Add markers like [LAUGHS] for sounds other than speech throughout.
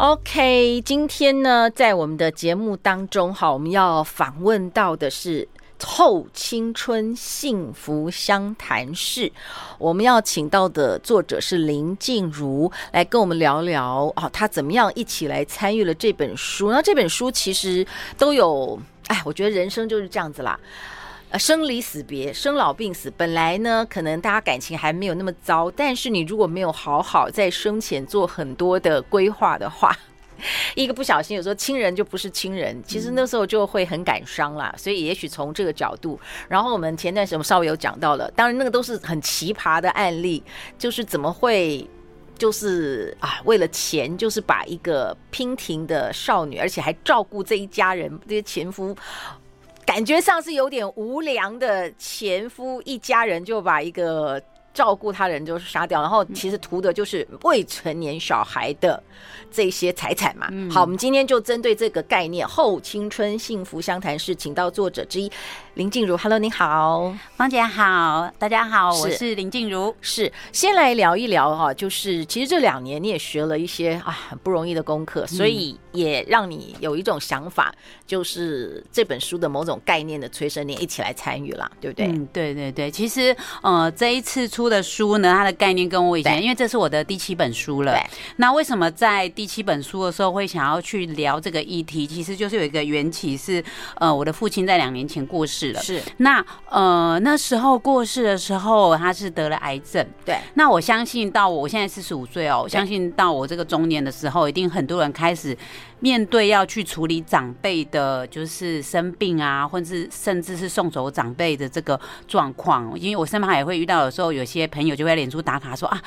OK，今天呢，在我们的节目当中，哈，我们要访问到的是《后青春幸福相谈室》，我们要请到的作者是林静茹，来跟我们聊聊啊，他怎么样一起来参与了这本书。那这本书其实都有，哎，我觉得人生就是这样子啦。呃，生离死别，生老病死，本来呢，可能大家感情还没有那么糟，但是你如果没有好好在生前做很多的规划的话，[LAUGHS] 一个不小心，有时候亲人就不是亲人，其实那时候就会很感伤啦。所以也许从这个角度，然后我们前段时间稍微有讲到了，当然那个都是很奇葩的案例，就是怎么会，就是啊，为了钱，就是把一个娉婷的少女，而且还照顾这一家人，这些前夫。感觉上是有点无良的前夫，一家人就把一个照顾他人就是杀掉，然后其实图的就是未成年小孩的这些财产嘛。好，我们今天就针对这个概念，后青春幸福相谈室，请到作者之一林静茹。Hello，你好，芳姐好，大家好，我是林静茹。是，先来聊一聊哈，就是其实这两年你也学了一些啊很不容易的功课，所以。也让你有一种想法，就是这本书的某种概念的催生，你一起来参与了，对不对？嗯，对对对。其实，呃，这一次出的书呢，它的概念跟我以前，因为这是我的第七本书了。对。那为什么在第七本书的时候会想要去聊这个议题？其实就是有一个缘起是，呃，我的父亲在两年前过世了。是。那呃那时候过世的时候，他是得了癌症。对。那我相信到我现在四十五岁哦，我相信到我这个中年的时候，一定很多人开始。面对要去处理长辈的，就是生病啊，或者是甚至是送走长辈的这个状况，因为我身旁也会遇到，有时候有些朋友就会脸书打卡说啊，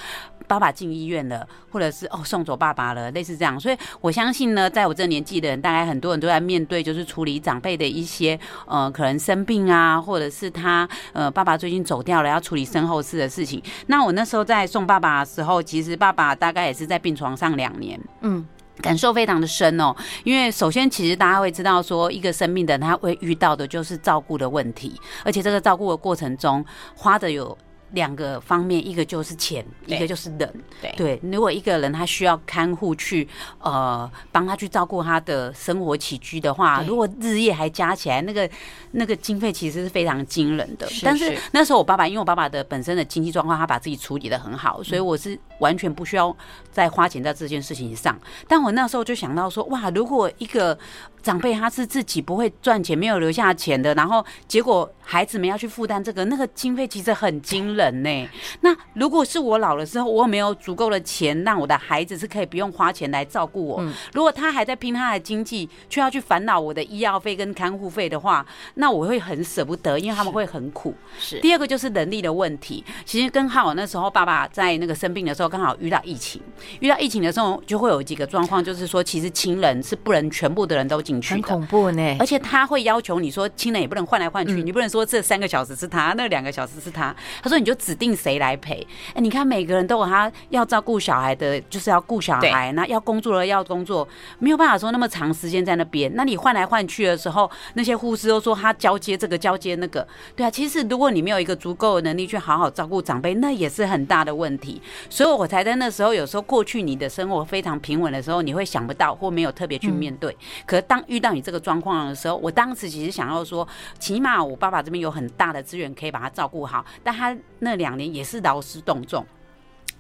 爸爸进医院了，或者是哦送走爸爸了，类似这样。所以我相信呢，在我这年纪的人，大概很多人都在面对，就是处理长辈的一些呃可能生病啊，或者是他呃爸爸最近走掉了，要处理身后事的事情。那我那时候在送爸爸的时候，其实爸爸大概也是在病床上两年，嗯。感受非常的深哦，因为首先，其实大家会知道说，一个生命的人他会遇到的就是照顾的问题，而且这个照顾的过程中花的有。两个方面，一个就是钱，一个就是人。对对，如果一个人他需要看护去，呃，帮他去照顾他的生活起居的话，如果日夜还加起来，那个那个经费其实是非常惊人的。但是那时候我爸爸，因为我爸爸的本身的经济状况，他把自己处理的很好，所以我是完全不需要再花钱在这件事情上。但我那时候就想到说，哇，如果一个长辈他是自己不会赚钱，没有留下钱的，然后结果孩子们要去负担这个，那个经费其实很惊人呢。那如果是我老了之后，我没有足够的钱让我的孩子是可以不用花钱来照顾我。如果他还在拼他的经济，却要去烦恼我的医药费跟看护费的话，那我会很舍不得，因为他们会很苦。是。第二个就是能力的问题，其实刚好那时候爸爸在那个生病的时候，刚好遇到疫情，遇到疫情的时候就会有几个状况，就是说其实亲人是不能全部的人都进。很恐怖呢，而且他会要求你说，亲人也不能换来换去，你不能说这三个小时是他，那两个小时是他。他说你就指定谁来陪。哎，你看每个人都有他要照顾小孩的，就是要顾小孩，那要工作了要工作，没有办法说那么长时间在那边。那你换来换去的时候，那些护士都说他交接这个交接那个，对啊。其实如果你没有一个足够的能力去好好照顾长辈，那也是很大的问题。所以我才在那时候，有时候过去你的生活非常平稳的时候，你会想不到或没有特别去面对。可是当遇到你这个状况的时候，我当时其实想要说，起码我爸爸这边有很大的资源可以把他照顾好，但他那两年也是劳师动众。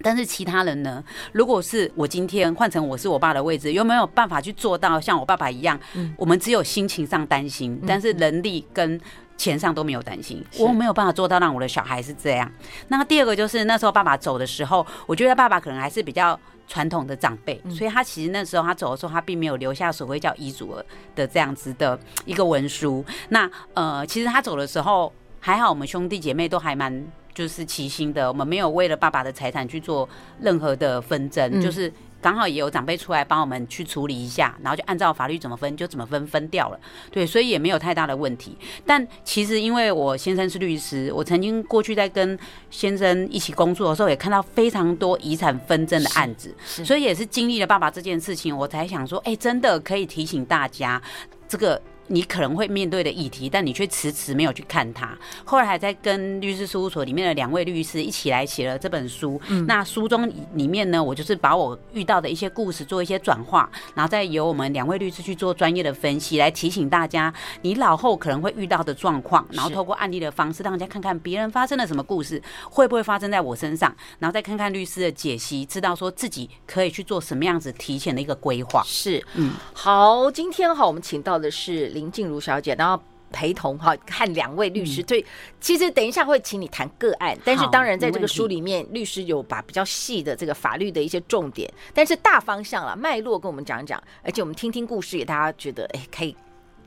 但是其他人呢？如果是我今天换成我是我爸的位置，有没有办法去做到像我爸爸一样？我们只有心情上担心，但是能力跟钱上都没有担心。我没有办法做到让我的小孩是这样。那第二个就是那时候爸爸走的时候，我觉得爸爸可能还是比较。传统的长辈，所以他其实那时候他走的时候，他并没有留下所谓叫遗嘱的这样子的一个文书。那呃，其实他走的时候还好，我们兄弟姐妹都还蛮就是齐心的，我们没有为了爸爸的财产去做任何的纷争，就是。刚好也有长辈出来帮我们去处理一下，然后就按照法律怎么分就怎么分分掉了，对，所以也没有太大的问题。但其实因为我先生是律师，我曾经过去在跟先生一起工作的时候，也看到非常多遗产纷争的案子，所以也是经历了爸爸这件事情，我才想说，哎，真的可以提醒大家这个。你可能会面对的议题，但你却迟迟没有去看它。后来还在跟律师事务所里面的两位律师一起来写了这本书。嗯，那书中里面呢，我就是把我遇到的一些故事做一些转化，然后再由我们两位律师去做专业的分析，来提醒大家你老后可能会遇到的状况，然后透过案例的方式，让大家看看别人发生了什么故事，会不会发生在我身上，然后再看看律师的解析，知道说自己可以去做什么样子提前的一个规划。是，嗯，好，今天哈，我们请到的是。林静茹小姐，然后陪同哈，看两位律师。对、嗯，其实等一下会请你谈个案，但是当然在这个书里面，律师有把比较细的这个法律的一些重点，但是大方向了脉络跟我们讲一讲，而且我们听听故事，给大家觉得哎，可以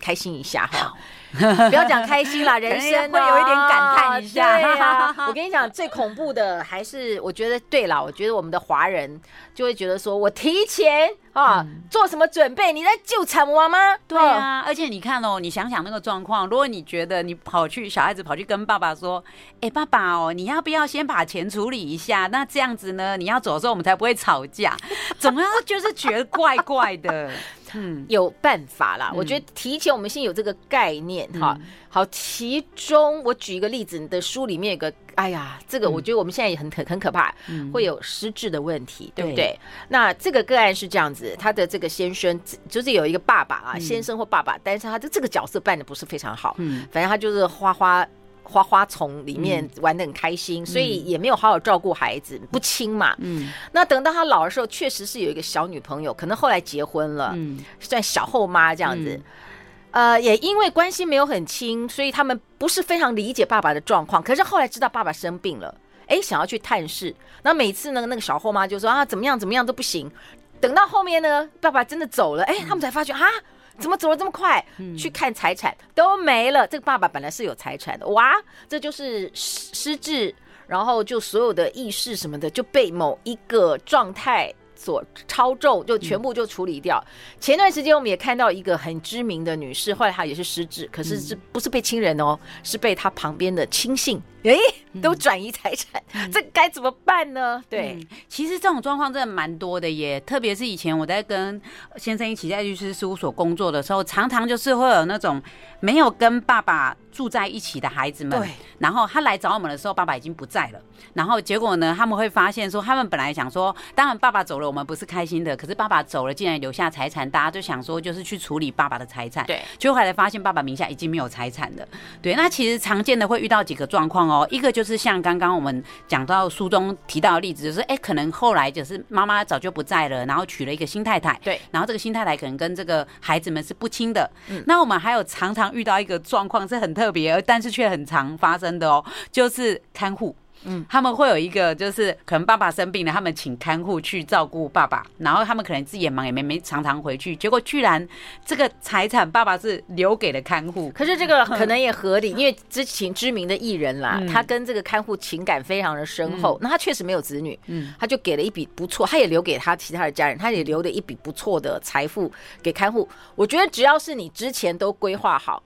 开心一下哈。[LAUGHS] 不要讲开心啦，[LAUGHS] 人生会有一点感叹一下。[LAUGHS] 我跟你讲，最恐怖的还是我觉得，对了，我觉得我们的华人就会觉得说，我提前啊、嗯、做什么准备？你在救产我吗？对啊，而且你看哦，你想想那个状况，如果你觉得你跑去小孩子跑去跟爸爸说，哎，爸爸哦，你要不要先把钱处理一下？那这样子呢，你要走的时候我们才不会吵架。怎么样，就是觉得怪怪的。嗯，有办法啦。我觉得提前我们先有这个概念。哈好，其中我举一个例子，你的书里面有个，哎呀，这个我觉得我们现在也很可很可怕，会有失智的问题，对不对？那这个个案是这样子，他的这个先生就是有一个爸爸啊，先生或爸爸，但是他的这个角色扮的不是非常好，嗯，反正他就是花花。花花丛里面玩的很开心，嗯，所以也没有好好照顾孩子，不亲嘛。嗯，那等到他老的时候，确实是有一个小女朋友，可能后来结婚了，嗯，算小后妈这样子。嗯，呃，也因为关系没有很亲，所以他们不是非常理解爸爸的状况。可是后来知道爸爸生病了，哎，想要去探视。那每次呢，那个小后妈就说啊，怎么样怎么样都不行。等到后面呢，爸爸真的走了，哎，他们才发觉啊。怎么走得这么快？去看财产都没了。这个爸爸本来是有财产的，哇，这就是失失智，然后就所有的意识什么的就被某一个状态所操纵，就全部就处理掉。前段时间我们也看到一个很知名的女士，后来她也是失智，可是是不是被亲人哦？是被她旁边的亲信。哎，都转移财产，嗯，这该怎么办呢？对，嗯，其实这种状况真的蛮多的耶，特别是以前我在跟先生一起在律师事务所工作的时候，常常就是会有那种没有跟爸爸住在一起的孩子们，对，然后他来找我们的时候，爸爸已经不在了，然后结果呢，他们会发现说，他们本来想说，当然爸爸走了，我们不是开心的，可是爸爸走了，竟然留下财产，大家就想说，就是去处理爸爸的财产，对，结果后来发现爸爸名下已经没有财产了，对，那其实常见的会遇到几个状况哦。哦，一个就是像刚刚我们讲到书中提到的例子，就是哎，可能后来就是妈妈早就不在了，然后娶了一个新太太，对，然后这个新太太可能跟这个孩子们是不亲的。嗯，那我们还有常常遇到一个状况是很特别，但是却很常发生的哦，就是看护。嗯，他们会有一个，就是可能爸爸生病了，他们请看护去照顾爸爸，然后他们可能自己也忙，也没没常常回去，结果居然这个财产爸爸是留给了看护。可是这个可能也合理，因为之前知名的艺人啦，他跟这个看护情感非常的深厚，那他确实没有子女，嗯，他就给了一笔不错，他也留给他其他的家人，他也留了一笔不错的财富给看护。我觉得只要是你之前都规划好，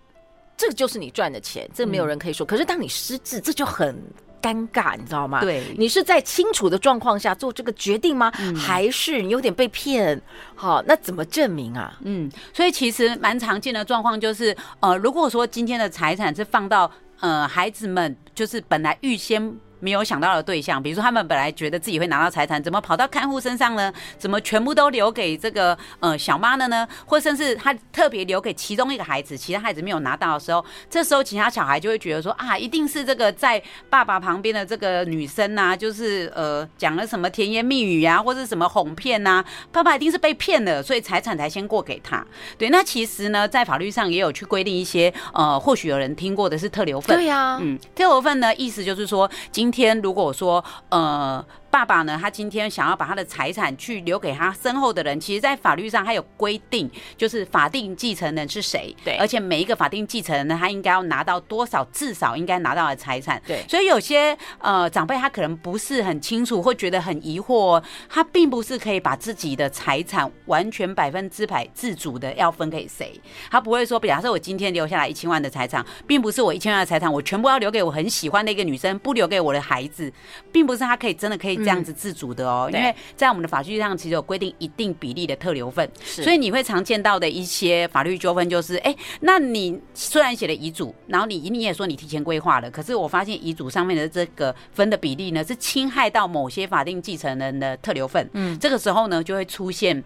这个就是你赚的钱，这个没有人可以说。可是当你失智，这就很。尴尬，你知道吗？对，你是在清楚的状况下做这个决定吗？嗯、还是你有点被骗？好，那怎么证明啊？嗯，所以其实蛮常见的状况就是，呃，如果说今天的财产是放到呃孩子们，就是本来预先。没有想到的对象，比如说他们本来觉得自己会拿到财产，怎么跑到看护身上呢？怎么全部都留给这个呃小妈了呢？或甚至他特别留给其中一个孩子，其他孩子没有拿到的时候，这时候其他小孩就会觉得说啊，一定是这个在爸爸旁边的这个女生呐、啊，就是呃讲了什么甜言蜜语啊，或者什么哄骗呐，爸爸一定是被骗了，所以财产才先过给他。对，那其实呢，在法律上也有去规定一些呃，或许有人听过的是特留份。对呀、啊，嗯，特留份呢，意思就是说今。今天如果说呃爸爸呢，他今天想要把他的财产去留给他身后的人，其实，在法律上他有规定，就是法定继承人是谁。对，而且每一个法定继承人呢，他应该要拿到多少，至少应该拿到的财产。对，所以有些呃长辈他可能不是很清楚，会觉得很疑惑，他并不是可以把自己的财产完全百分之百自主的要分给谁，他不会说，比方说我今天留下来一千万的财产，并不是我一千万的财产我全部要留给我很喜欢的一个女生，不留给我的孩子，并不是他可以真的可以。这样子自主的哦，因为在我们的法律上其实有规定一定比例的特留份，所以你会常见到的一些法律纠纷就是，哎，那你虽然写了遗嘱，然后你你也说你提前规划了，可是我发现遗嘱上面的这个分的比例呢，是侵害到某些法定继承人的特留份，嗯，这个时候呢就会出现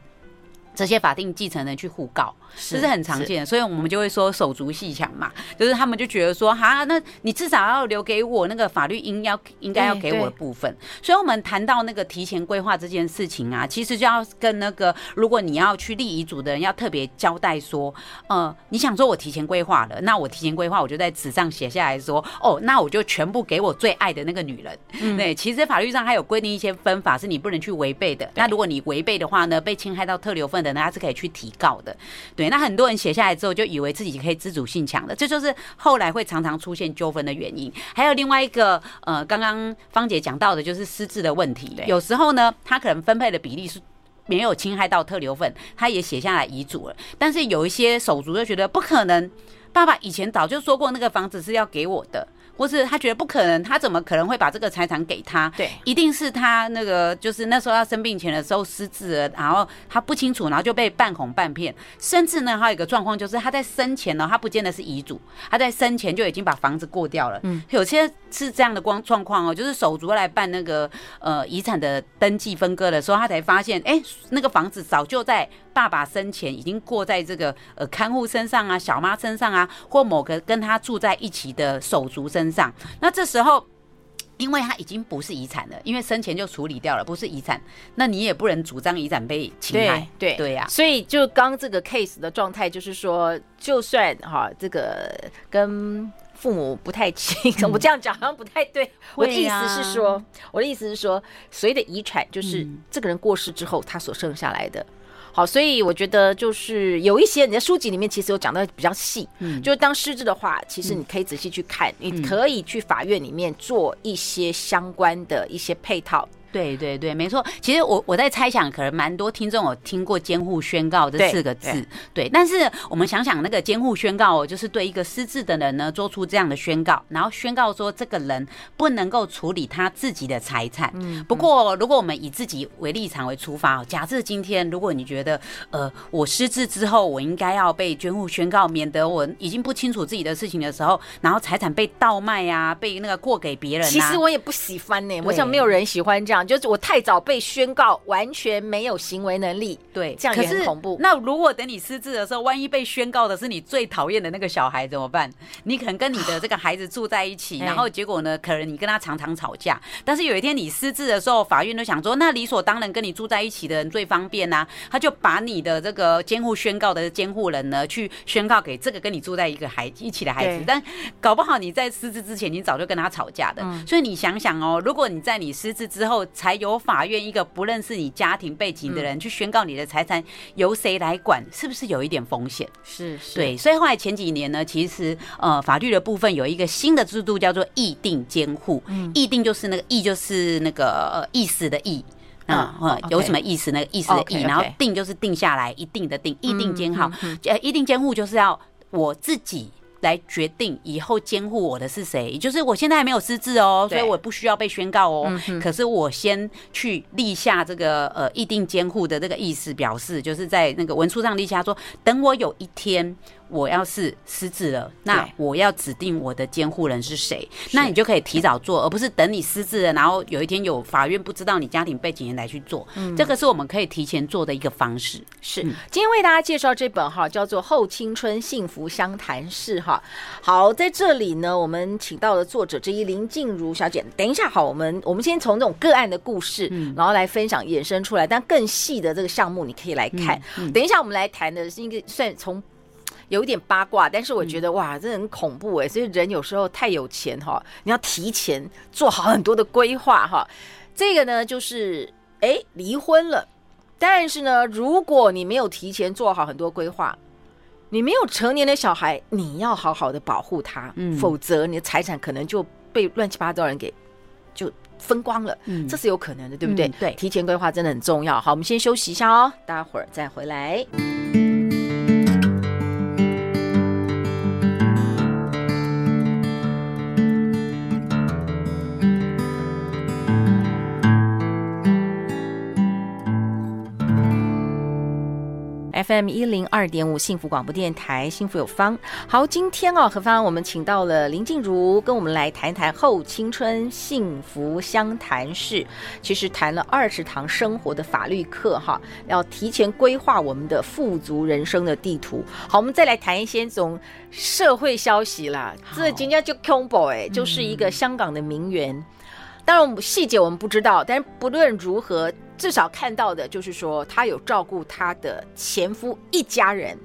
这些法定继承人去互告。这是很常见的，所以我们就会说手足细强嘛，就是他们就觉得说，哈，那你至少要留给我那个法律应要应该要给我的部分。所以，我们谈到那个提前规划这件事情啊，其实就要跟那个如果你要去立遗嘱的人要特别交代说，呃，你想说我提前规划了，那我提前规划，我就在纸上写下来说，哦，那我就全部给我最爱的那个女人。嗯、对，其实法律上还有规定一些分法是你不能去违背的。那如果你违背的话呢，被侵害到特留份的那，他是可以去提告的。对。那很多人写下来之后，就以为自己可以自主性强的，这就是后来会常常出现纠纷的原因。还有另外一个，呃，刚刚芳姐讲到的，就是失智的问题。有时候呢，他可能分配的比例是没有侵害到特留份，他也写下来遗嘱了，但是有一些手足就觉得不可能，爸爸以前早就说过那个房子是要给我的。或是他觉得不可能，他怎么可能会把这个财产给他？对，一定是他那个就是那时候他生病前的时候失智了，然后他不清楚，然后就被半哄半骗。甚至呢，还有一个状况就是他在生前呢，他不见得是遗嘱，他在生前就已经把房子过掉了。嗯，有些是这样的光状况哦，就是手足来办那个呃遗产的登记分割的时候，他才发现，哎，那个房子早就在爸爸生前已经过在这个呃看护身上啊、小妈身上啊，或某个跟他住在一起的手足身上。那这时候，因为他已经不是遗产了，因为生前就处理掉了，不是遗产，那你也不能主张遗产被侵害。对对呀、啊，所以就刚这个 case 的状态，就是说，就算哈这个跟父母不太亲，[LAUGHS] 我这样讲好像不太对。我的意思是说，我的意思是说，所谓的遗产就是这个人过世之后他所剩下来的。好，所以我觉得就是有一些你在书籍里面其实有讲的比较细，嗯，就是当失智的话，其实你可以仔细去看，你可以去法院里面做一些相关的一些配套。对对对，没错。其实我我在猜想，可能蛮多听众有听过监护宣告这四个字，对，对。但是我们想想，那个监护宣告哦，就是对一个失智的人呢，做出这样的宣告，然后宣告说这个人不能够处理他自己的财产。嗯。不过，如果我们以自己为立场为出发，假设今天如果你觉得，呃，我失智之后，我应该要被监护宣告，免得我已经不清楚自己的事情的时候，然后财产被盗卖啊，被那个过给别人啊。其实我也不喜欢呢，我想没有人喜欢这样。就是我太早被宣告完全没有行为能力，对，这样也很恐怖。那如果等你失智的时候，万一被宣告的是你最讨厌的那个小孩怎么办？你可能跟你的这个孩子住在一起，然后结果呢，可能你跟他常常吵架。但是有一天你失智的时候，法院都想说，那理所当然跟你住在一起的人最方便呐，他就把你的这个监护宣告的监护人呢，去宣告给这个跟你住在一个孩一起的孩子。但搞不好你在失智之前，你早就跟他吵架的。所以你想想哦，如果你在你失智之后才有。法院一个不认识你家庭背景的人去宣告你的财产由谁来管，是不是有一点风险？是，是，对。所以后来前几年呢，其实呃法律的部分有一个新的制度叫做意定监护。嗯，意定就是那个意就是那个呃意思的意啊，有什么意思？那个意思的意，然后定就是定下来一定的定，意定监好。呃，意定监护就是要我自己。来决定以后监护我的是谁，也就是我现在还没有资质哦，所以我不需要被宣告哦。可是我先去立下这个呃议定监护的这个意思，表示就是在那个文书上立下说，等我有一天。我要是失智了，那我要指定我的监护人是谁，那你就可以提早做，而不是等你失智了，然后有一天有法院不知道你家庭背景人来去做。嗯，这个是我们可以提前做的一个方式。是，今天为大家介绍这本哈，叫做《后青春幸福相谈室》哈。好，在这里呢，我们请到了作者之一林静茹小姐。等一下，好，我们我们先从这种个案的故事，然后来分享衍生出来，但更细的这个项目你可以来看。等一下，我们来谈的是一个算从。有一点八卦，但是我觉得哇，这很恐怖哎！所以人有时候太有钱哈，你要提前做好很多的规划哈。这个呢，就是哎，离婚了。但是呢，如果你没有提前做好很多规划，你没有成年的小孩，你要好好的保护他，嗯，否则你的财产可能就被乱七八糟人给就分光了，嗯，这是有可能的，对不对？嗯，对，提前规划真的很重要。好，我们先休息一下哦，待会儿再回来。FM 一零二点五幸福广播电台，幸福有方。好，今天哦，何方我们请到了林静茹，跟我们来谈谈后青春幸福相谈室。其实谈了二十堂生活的法律课，哈，要提前规划我们的富足人生的地图。好，我们再来谈一些这种社会消息啦。这今天就 combo 哎，就是一个香港的名媛。嗯、当然，我们细节我们不知道，但是不论如何。至少看到的就是说，她有照顾她的前夫一家人，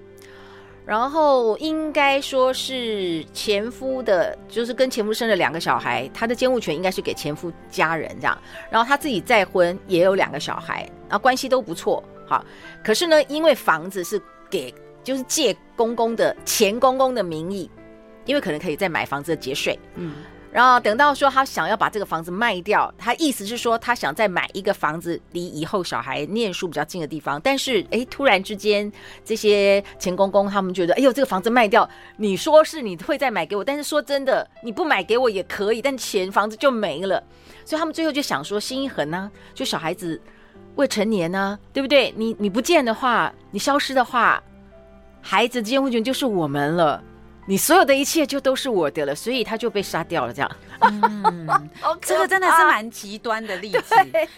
然后应该说是前夫的，就是跟前夫生了两个小孩，她的监护权应该是给前夫家人这样。然后她自己再婚也有两个小孩，然后关系都不错。好，可是呢，因为房子是给就是借公公的前公公的名义，因为可能可以再买房子的节税，嗯。然后等到说他想要把这个房子卖掉，他意思是说他想再买一个房子离以后小孩念书比较近的地方。但是哎，突然之间这些钱公公他们觉得，哎呦，这个房子卖掉，你说是你会再买给我，但是说真的，你不买给我也可以，但钱房子就没了。所以他们最后就想说，心一横呢，就小孩子未成年呢，对不对？你你不见的话，你消失的话，孩子监护权就是我们了。你所有的一切就都是我的了，所以他就被杀掉了。这样，嗯，[LAUGHS] 这个真的是蛮极端的例子。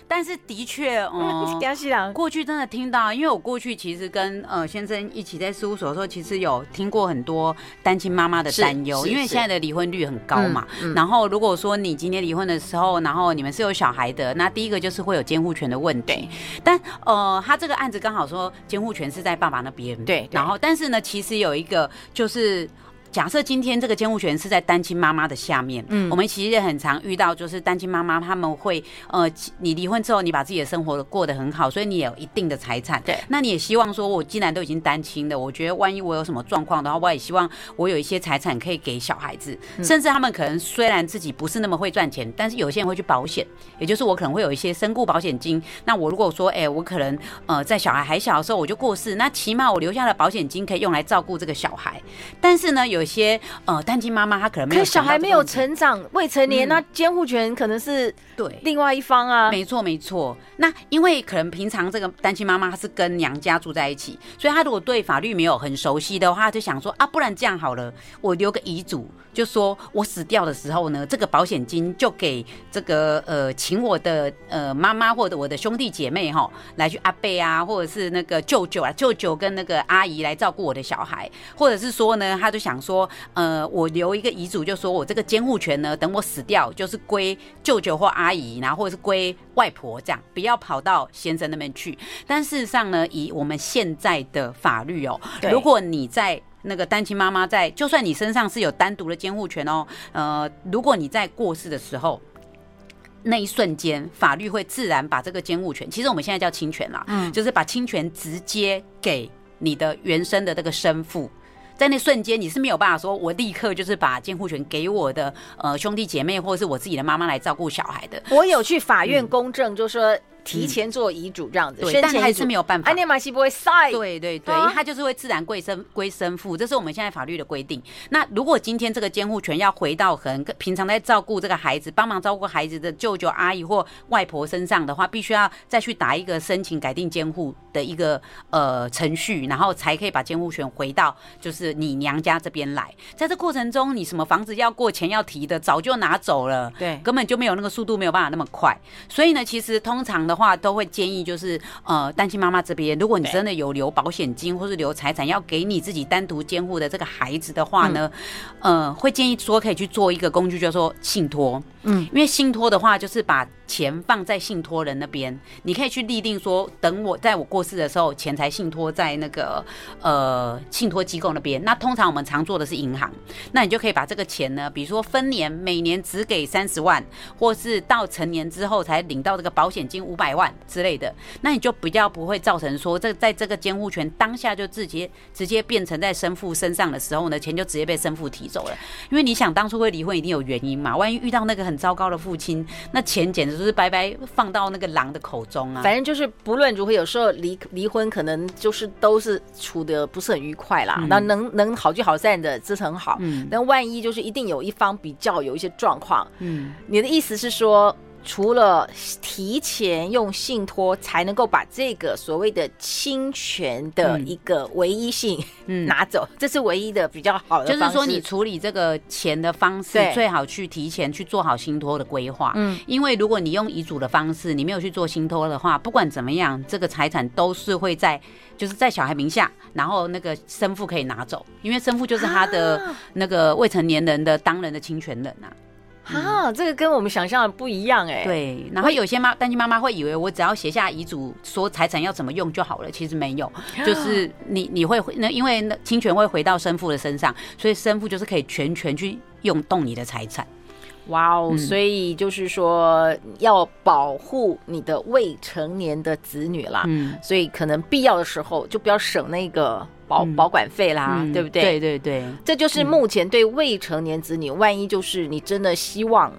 但是的确，[LAUGHS] 嗯，过去真的听到，因为我过去其实跟呃先生一起在事务所的时候，其实有听过很多单亲妈妈的担忧，因为现在的离婚率很高嘛。然后如果说你今天离婚的时候，然后你们是有小孩的，那第一个就是会有监护权的问题。但呃，他这个案子刚好说监护权是在爸爸那边，对。然后，但是呢，其实有一个就是。假设今天这个监护权是在单亲妈妈的下面，嗯，我们其实也很常遇到，就是单亲妈妈他们会，呃，你离婚之后，你把自己的生活过得很好，所以你也有一定的财产，对，那你也希望说，我既然都已经单亲了，我觉得万一我有什么状况的话，我也希望我有一些财产可以给小孩子，甚至他们可能虽然自己不是那么会赚钱，但是有些人会去保险，也就是我可能会有一些身故保险金，那我如果说，哎、欸，我可能呃在小孩还小的时候我就过世，那起码我留下的保险金可以用来照顾这个小孩，但是呢，有。有些呃单亲妈妈，她可能没有，可小孩没有成长，未成年，那监护权可能是对另外一方啊。没错没错。那因为可能平常这个单亲妈妈她是跟娘家住在一起，所以她如果对法律没有很熟悉的话，就想说啊，不然这样好了，我留个遗嘱，就说我死掉的时候呢，这个保险金就给这个呃请我的呃妈妈或者我的兄弟姐妹哈来去阿伯啊，或者是那个舅舅啊，舅舅跟那个阿姨来照顾我的小孩，或者是说呢，他就想说。说呃，我留一个遗嘱，就说我这个监护权呢，等我死掉，就是归舅舅或阿姨，然后或者是归外婆，这样不要跑到先生那边去。但事实上呢，以我们现在的法律哦，如果你在那个单亲妈妈在，就算你身上是有单独的监护权哦，呃，如果你在过世的时候，那一瞬间，法律会自然把这个监护权，其实我们现在叫亲权啦，嗯，就是把亲权直接给你的原生的这个生父。在那瞬间，你是没有办法说，我立刻就是把监护权给我的呃兄弟姐妹，或者是我自己的妈妈来照顾小孩的。我有去法院公证，就说。提前做遗嘱这样子，对，但还是没有办法。安尼玛西不会塞。对对对，因为他就是会自然归生归生父，这是我们现在法律的规定。那如果今天这个监护权要回到很平常在照顾这个孩子、帮忙照顾孩子的舅舅、阿姨或外婆身上的话，必须要再去打一个申请改定监护的一个呃程序，然后才可以把监护权回到就是你娘家这边来。在这过程中，你什么房子要过钱要提的，早就拿走了，对，根本就没有那个速度，没有办法那么快。所以呢，其实通常的话都会建议，就是呃，单亲妈妈这边，如果你真的有留保险金或是留财产要给你自己单独监护的这个孩子的话呢，嗯、呃，会建议说可以去做一个工具，叫做信托。嗯，因为信托的话，就是把钱放在信托人那边，你可以去立定说，等我在我过世的时候，钱财信托在那个呃信托机构那边。那通常我们常做的是银行，那你就可以把这个钱呢，比如说分年，每年只给三十万，或是到成年之后才领到这个保险金五百万之类的，那你就比较不会造成说，这在这个监护权当下就直接直接变成在生父身上的时候呢，钱就直接被生父提走了。因为你想当初会离婚，一定有原因嘛，万一遇到那个很糟糕的父亲，那钱简直是白白放到那个狼的口中啊。反正就是不论如何，有时候离离婚可能就是都是处的不是很愉快啦。那、嗯、能能好聚好散的，这是很好。嗯。那万一就是一定有一方比较有一些状况，嗯，你的意思是说？除了提前用信托才能够把这个所谓的侵权的一个唯一性拿走，嗯，这是唯一的比较好的。就是说，你处理这个钱的方式最好去提前去做好信托的规划。嗯，因为如果你用遗嘱的方式，你没有去做信托的话，不管怎么样，这个财产都是会在就是在小孩名下，然后那个生父可以拿走，因为生父就是他的那个未成年人的当人的侵权人啊。啊，这个跟我们想象的不一样哎。对，然后有些妈单亲妈妈会以为我只要写下遗嘱，说财产要怎么用就好了，其实没有，[LAUGHS] 就是你你会那因为那侵权会回到生父的身上，所以生父就是可以全权去用动你的财产。哇哦，所以就是说要保护你的未成年的子女啦，嗯，所以可能必要的时候就不要省那个。保保管费啦，嗯、对不对？对对对，这就是目前对未成年子女，嗯、万一就是你真的希望。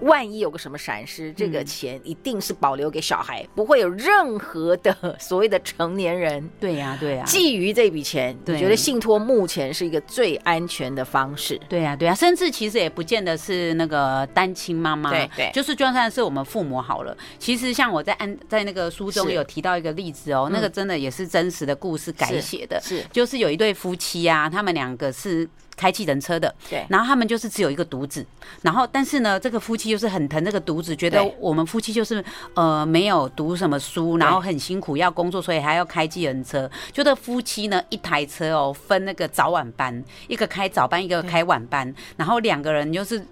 万一有个什么闪失，这个钱一定是保留给小孩，嗯、不会有任何的所谓的成年人。对呀、啊，对呀、啊，觊觎这笔钱，你觉得信托目前是一个最安全的方式？对呀、啊，对呀、啊，甚至其实也不见得是那个单亲妈妈，对对，就是就算是我们父母好了。其实像我在安在那个书中有提到一个例子哦，那个真的也是真实的故事改写的，是，是就是有一对夫妻啊，他们两个是。开计程车的，对，然后他们就是只有一个独子，然后但是呢，这个夫妻就是很疼这个独子，觉得我们夫妻就是呃没有读什么书，然后很辛苦要工作，所以还要开计程车。就这夫妻呢，一台车哦，分那个早晚班，一个开早班，一个开晚班，然后两个人就是。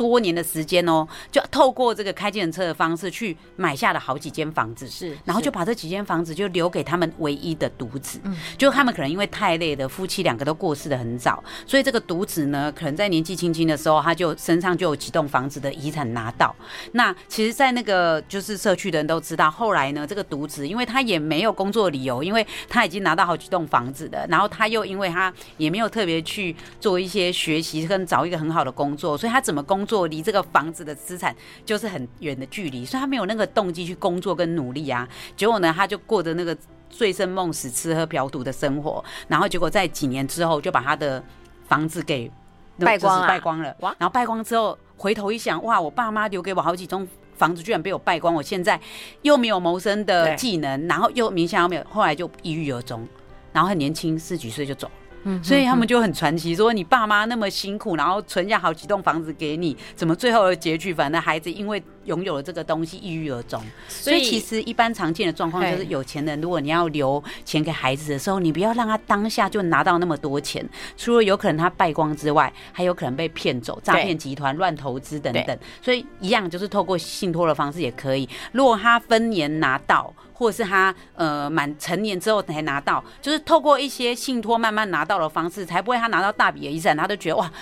多年的时间哦，就透过这个开计程车的方式去买下了好几间房子，是，然后就把这几间房子就留给他们唯一的独子，嗯，就他们可能因为太累了，夫妻两个都过世的很早，所以这个独子呢，可能在年纪轻轻的时候，他就身上就有几栋房子的遗产拿到。那其实，在那个就是社区的人都知道，后来呢，这个独子因为他也没有工作理由，因为他已经拿到好几栋房子的，然后他又因为他也没有特别去做一些学习跟找一个很好的工作，所以他怎么工作？做离这个房子的资产就是很远的距离，所以他没有那个动机去工作跟努力啊。结果呢，他就过着那个醉生梦死、吃喝嫖赌的生活。然后结果在几年之后，就把他的房子给败光败光了。然后败光之后，回头一想，哇，我爸妈留给我好几栋房子，居然被我败光。我现在又没有谋生的技能，然后又名下又没有，后来就抑郁而终。然后很年轻，四十几岁就走。嗯，所以他们就很传奇，说你爸妈那么辛苦，然后存下好几栋房子给你，怎么最后的结局，反正孩子因为拥有了这个东西，抑郁而终。所以其实一般常见的状况就是，有钱人如果你要留钱给孩子的时候，你不要让他当下就拿到那么多钱，除了有可能他败光之外，还有可能被骗走，诈骗集团乱投资等等。所以一样就是透过信托的方式也可以，如果他分年拿到。或者是他呃满成年之后才拿到，就是透过一些信托慢慢拿到的方式，才不会他拿到大笔的遗产，他都觉得哇，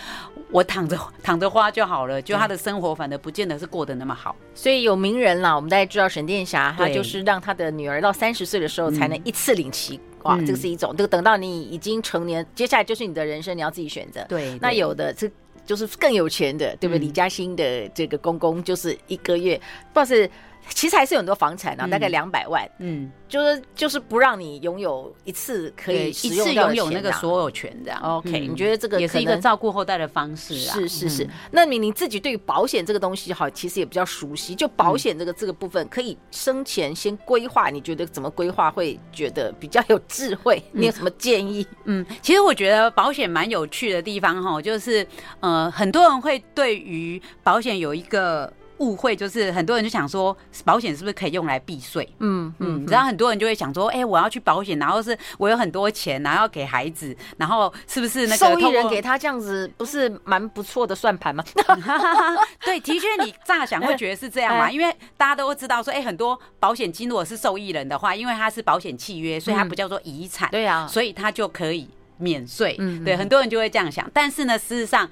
我躺着躺着花就好了，就他的生活反而不见得是过得那么好。所以有名人啦，我们大家知道沈殿霞，他就是让他的女儿到三十岁的时候才能一次领齐，哇，这个是一种，这个等到你已经成年，接下来就是你的人生，你要自己选择。对，那有的这就是更有钱的，对不对？李嘉欣的这个公公就是一个月，不知道是。其实还是有很多房产啊，大概两百万，嗯，就是就是不让你拥有一次可以使用、啊、一次拥有那个所有权这样。OK，、嗯、你觉得这个也是一个照顾后代的方式啊？是是是。嗯、那你你自己对于保险这个东西哈，其实也比较熟悉。就保险这个这个部分，可以生前先规划，你觉得怎么规划会觉得比较有智慧？你有什么建议？嗯，其实我觉得保险蛮有趣的地方哈，就是呃，很多人会对于保险有一个。误会，就是很多人就想说，保险是不是可以用来避税？嗯嗯，然后很多人就会想说，哎，我要去保险，然后是我有很多钱，然后要给孩子，然后是不是那个 [LAUGHS] 受益人给他这样子，不是蛮不错的算盘吗？对，的确，你乍想会觉得是这样嘛，因为大家都会知道说，哎，很多保险金如果是受益人的话，因为它是保险契约，所以它不叫做遗产，对啊，所以它就可以免税。嗯，对，很多人就会这样想，但是呢，事实上。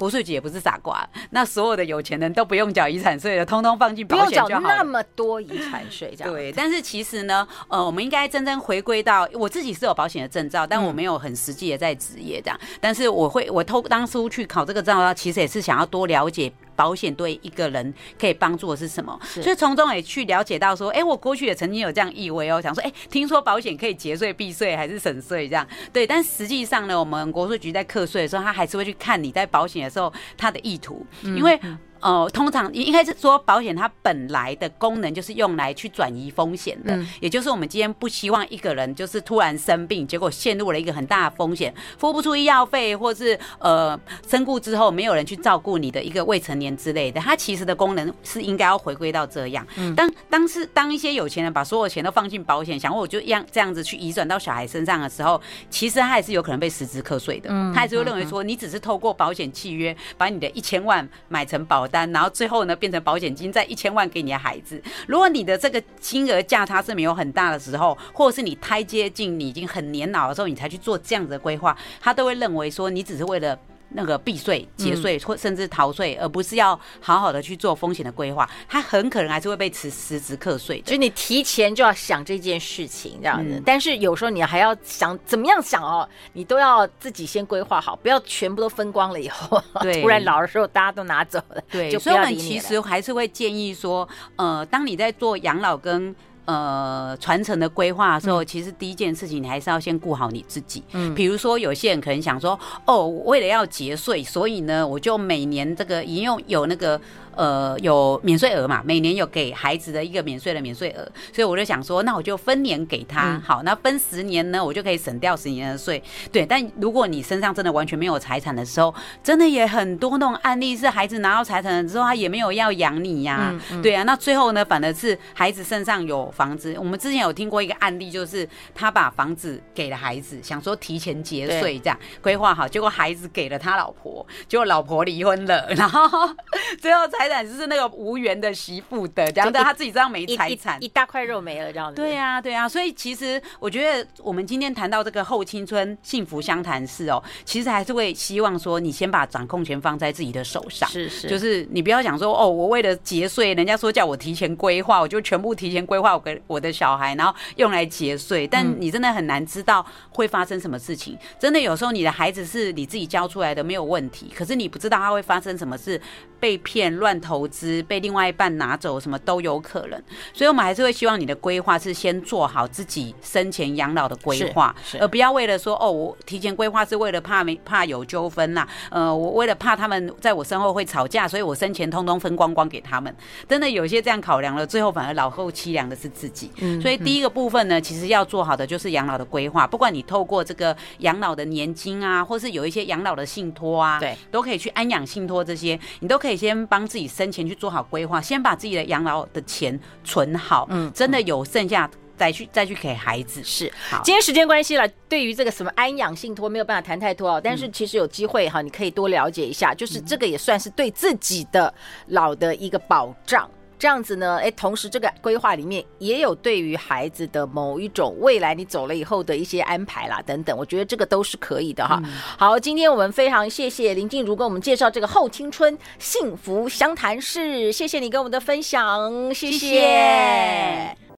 国税局也不是傻瓜，那所有的有钱人都不用缴遗产税的，通通放进保险就好了。不用缴那么多遗产税，这样对。但是其实呢，呃，我们应该真正回归到我自己是有保险的证照，但我没有很实际的在职业这样。但是我会，我偷当初去考这个证照，其实也是想要多了解。保险对一个人可以帮助的是什么？所以从中也去了解到说，哎，我过去也曾经有这样意味哦，想说，哎，听说保险可以节税、避税还是省税这样？对，但实际上呢，我们国税局在课税的时候，他还是会去看你在保险的时候他的意图，因为。呃，通常应该是说，保险它本来的功能就是用来去转移风险的，也就是我们今天不希望一个人就是突然生病，结果陷入了一个很大的风险，付不出医药费，或是呃身故之后没有人去照顾你的一个未成年之类的，它其实的功能是应该要回归到这样。嗯。当当是当一些有钱人把所有钱都放进保险，想我就一样这样子去移转到小孩身上的时候，其实他还是有可能被实质课税的，他还是会认为说你只是透过保险契约把你的一千万买成保单，然后最后呢，变成保险金在一千万给你的孩子。如果你的这个金额价差是没有很大的时候，或者是你太接近你已经很年老的时候，你才去做这样子的规划，他都会认为说你只是为了。那个避税、节税或甚至逃税，而不是要好好的去做风险的规划，他很可能还是会被辞辞职课税的。所以你提前就要想这件事情这样子，但是有时候你还要想怎么样想哦，你都要自己先规划好，不要全部都分光了以后，[LAUGHS] 对，突然老的时候大家都拿走了。对，所以我们其实还是会建议说，呃，当你在做养老跟。呃，传承的规划的时候，其实第一件事情你还是要先顾好你自己。嗯，比如说有些人可能想说，哦，为了要节税，所以呢，我就每年这个已经有有那个。呃，有免税额嘛？每年有给孩子的一个免税的免税额，所以我就想说，那我就分年给他。嗯、好，那分十年呢，我就可以省掉十年的税。对，但如果你身上真的完全没有财产的时候，真的也很多那种案例是孩子拿到财产了之后，他也没有要养你呀、啊。嗯嗯、对啊，那最后呢，反而是孩子身上有房子。我们之前有听过一个案例，就是他把房子给了孩子，想说提前结税这样规划好，结果孩子给了他老婆，结果老婆离婚了，然后 [LAUGHS] 最后才。财产就是那个无缘的媳妇的，这样的他自己这样没财产，一大块肉没了这样子。对呀，对呀，所以其实我觉得我们今天谈到这个后青春幸福相谈室哦，其实还是会希望说你先把掌控权放在自己的手上，是是，就是你不要想说哦，我为了节税，人家说叫我提前规划，我就全部提前规划我给我的小孩，然后用来节税，但你真的很难知道会发生什么事情。真的有时候你的孩子是你自己教出来的没有问题，可是你不知道他会发生什么事，被骗乱。投资被另外一半拿走，什么都有可能，所以我们还是会希望你的规划是先做好自己生前养老的规划，而不要为了说哦，我提前规划是为了怕没怕有纠纷呐，呃，我为了怕他们在我身后会吵架，所以我生前通通分光光给他们。真的有些这样考量了，最后反而老后凄凉的是自己。所以第一个部分呢，其实要做好的就是养老的规划，不管你透过这个养老的年金啊，或是有一些养老的信托啊，对，都可以去安养信托这些，你都可以先帮自己。生前去做好规划，先把自己的养老的钱存好，嗯，真的有剩下再去再去给孩子。是，好，今天时间关系了，对于这个什么安养信托没有办法谈太多哦，但是其实有机会哈，你可以多了解一下，就是这个也算是对自己的老的一个保障。这样子呢，哎，同时这个规划里面也有对于孩子的某一种未来你走了以后的一些安排啦，等等，我觉得这个都是可以的哈。好，今天我们非常谢谢林静茹跟我们介绍这个后青春幸福相谈室，谢谢你跟我们的分享，谢谢。